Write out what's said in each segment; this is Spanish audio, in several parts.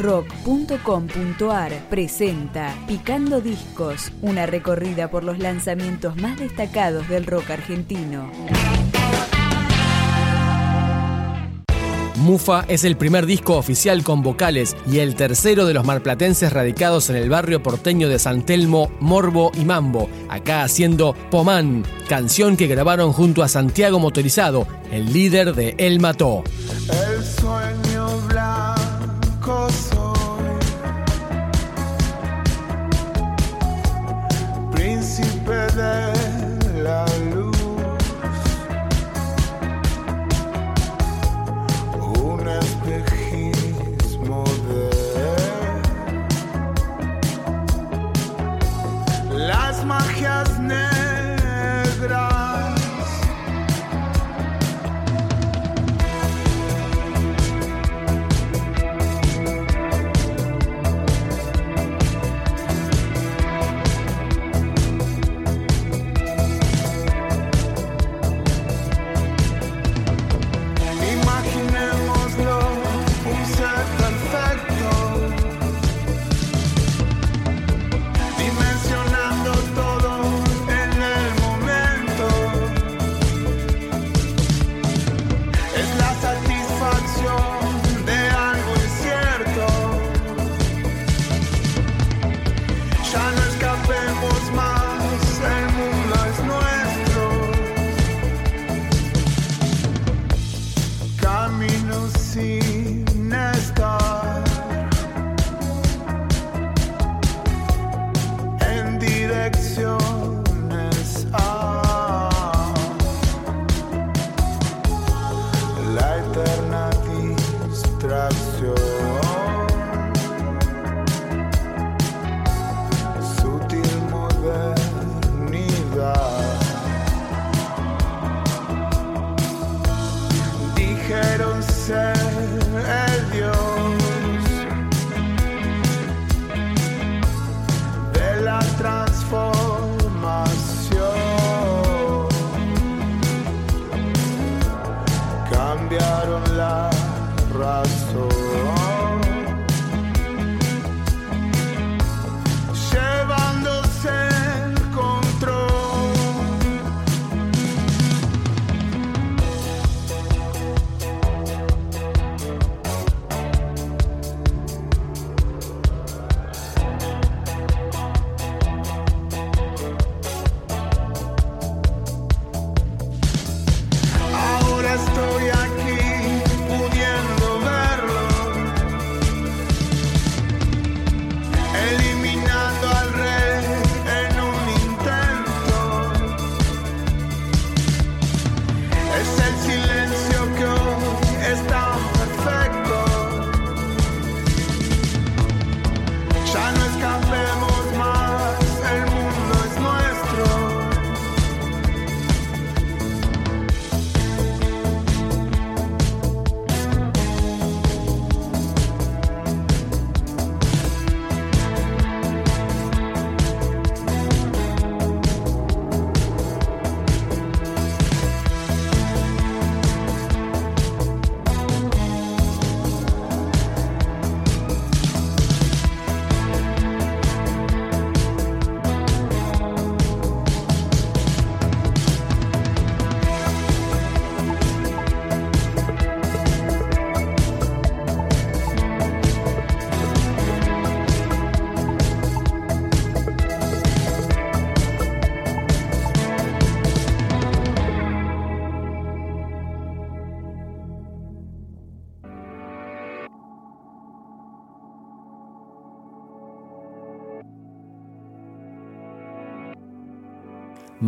rock.com.ar presenta Picando Discos, una recorrida por los lanzamientos más destacados del rock argentino. Mufa es el primer disco oficial con vocales y el tercero de los marplatenses radicados en el barrio porteño de San Telmo, Morbo y Mambo, acá haciendo Pomán, canción que grabaron junto a Santiago Motorizado, el líder de El Mató. Cambiaron la razón.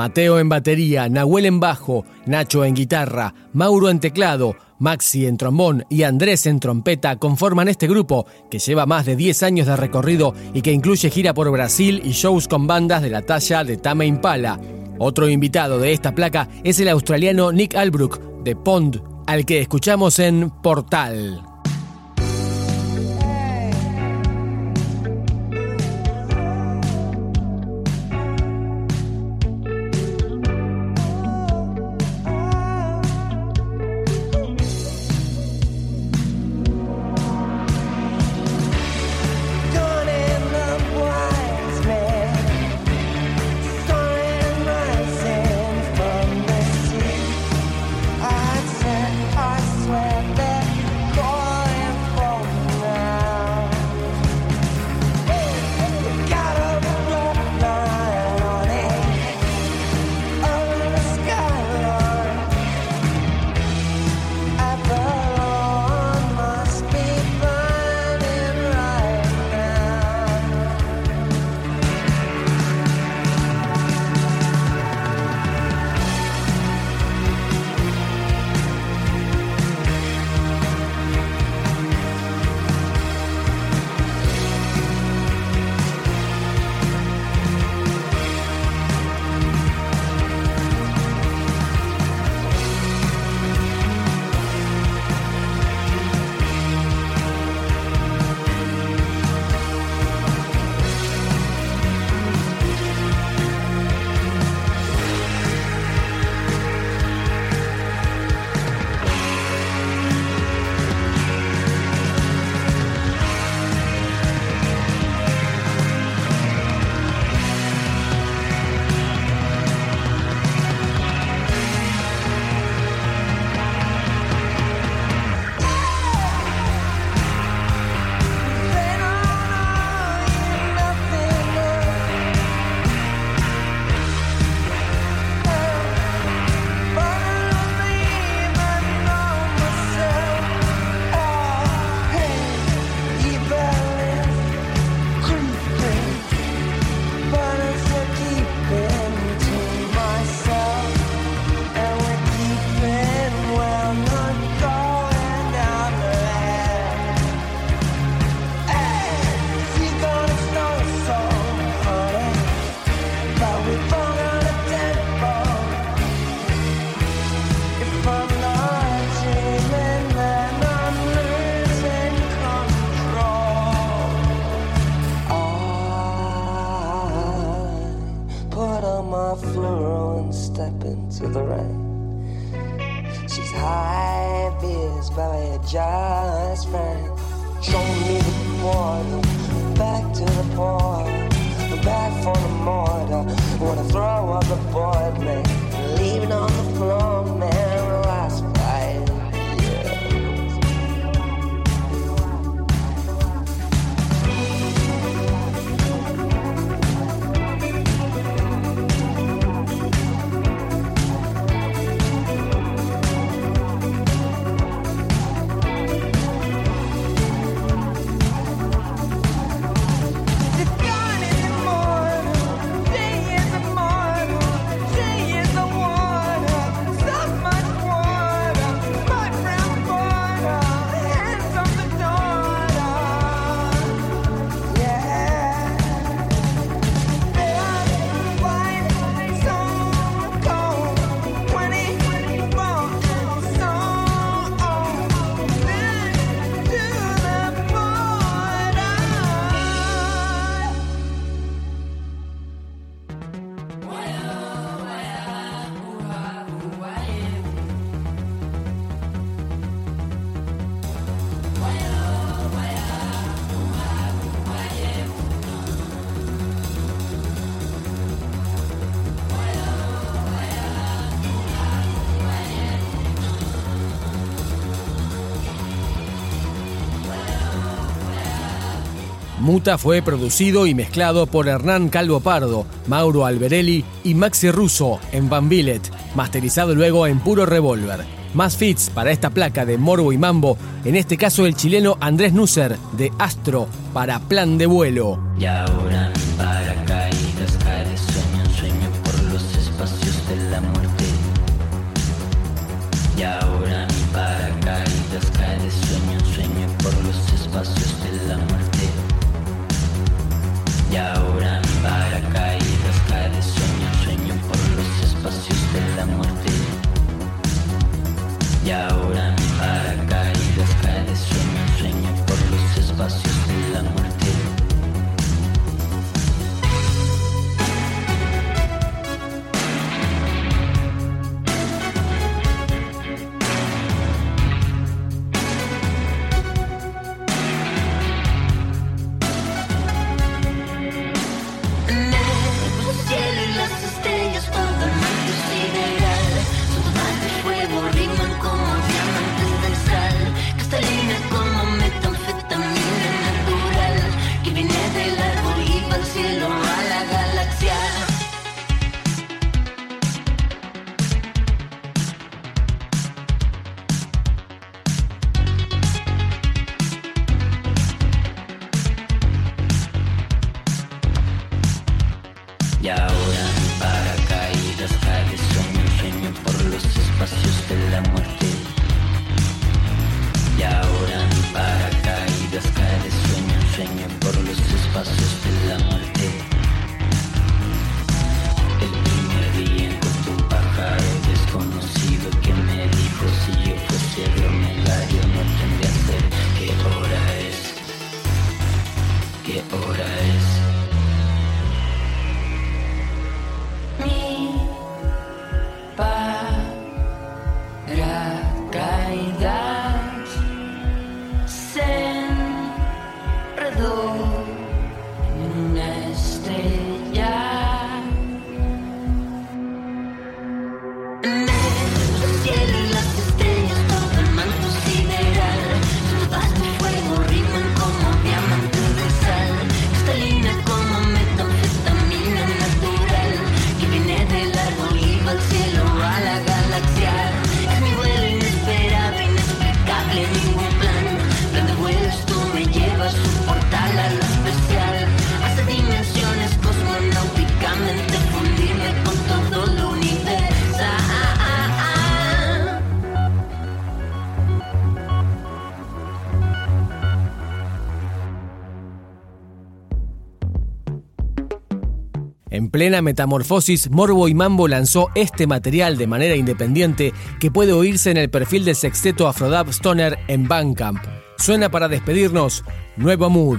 Mateo en batería, Nahuel en bajo, Nacho en guitarra, Mauro en teclado, Maxi en trombón y Andrés en trompeta conforman este grupo que lleva más de 10 años de recorrido y que incluye gira por Brasil y shows con bandas de la talla de Tame Impala. Otro invitado de esta placa es el australiano Nick Albrook de Pond, al que escuchamos en Portal. She's high biz, but we're just friends. Show me the portal, back to the portal, back for the mortar. Wanna throw up the board, man. Muta fue producido y mezclado por Hernán Calvo Pardo, Mauro Alberelli y Maxi Russo en Van Billet, masterizado luego en Puro Revolver. Más fits para esta placa de Morbo y Mambo, en este caso el chileno Andrés Nusser de Astro para Plan de Vuelo. Y ahora para caídas, cae sueño sueño por los espacios de la muerte. Y ahora... En plena metamorfosis, Morbo y Mambo lanzó este material de manera independiente que puede oírse en el perfil del sexteto Afrodab Stoner en Bandcamp. Suena para despedirnos, Nuevo Mood.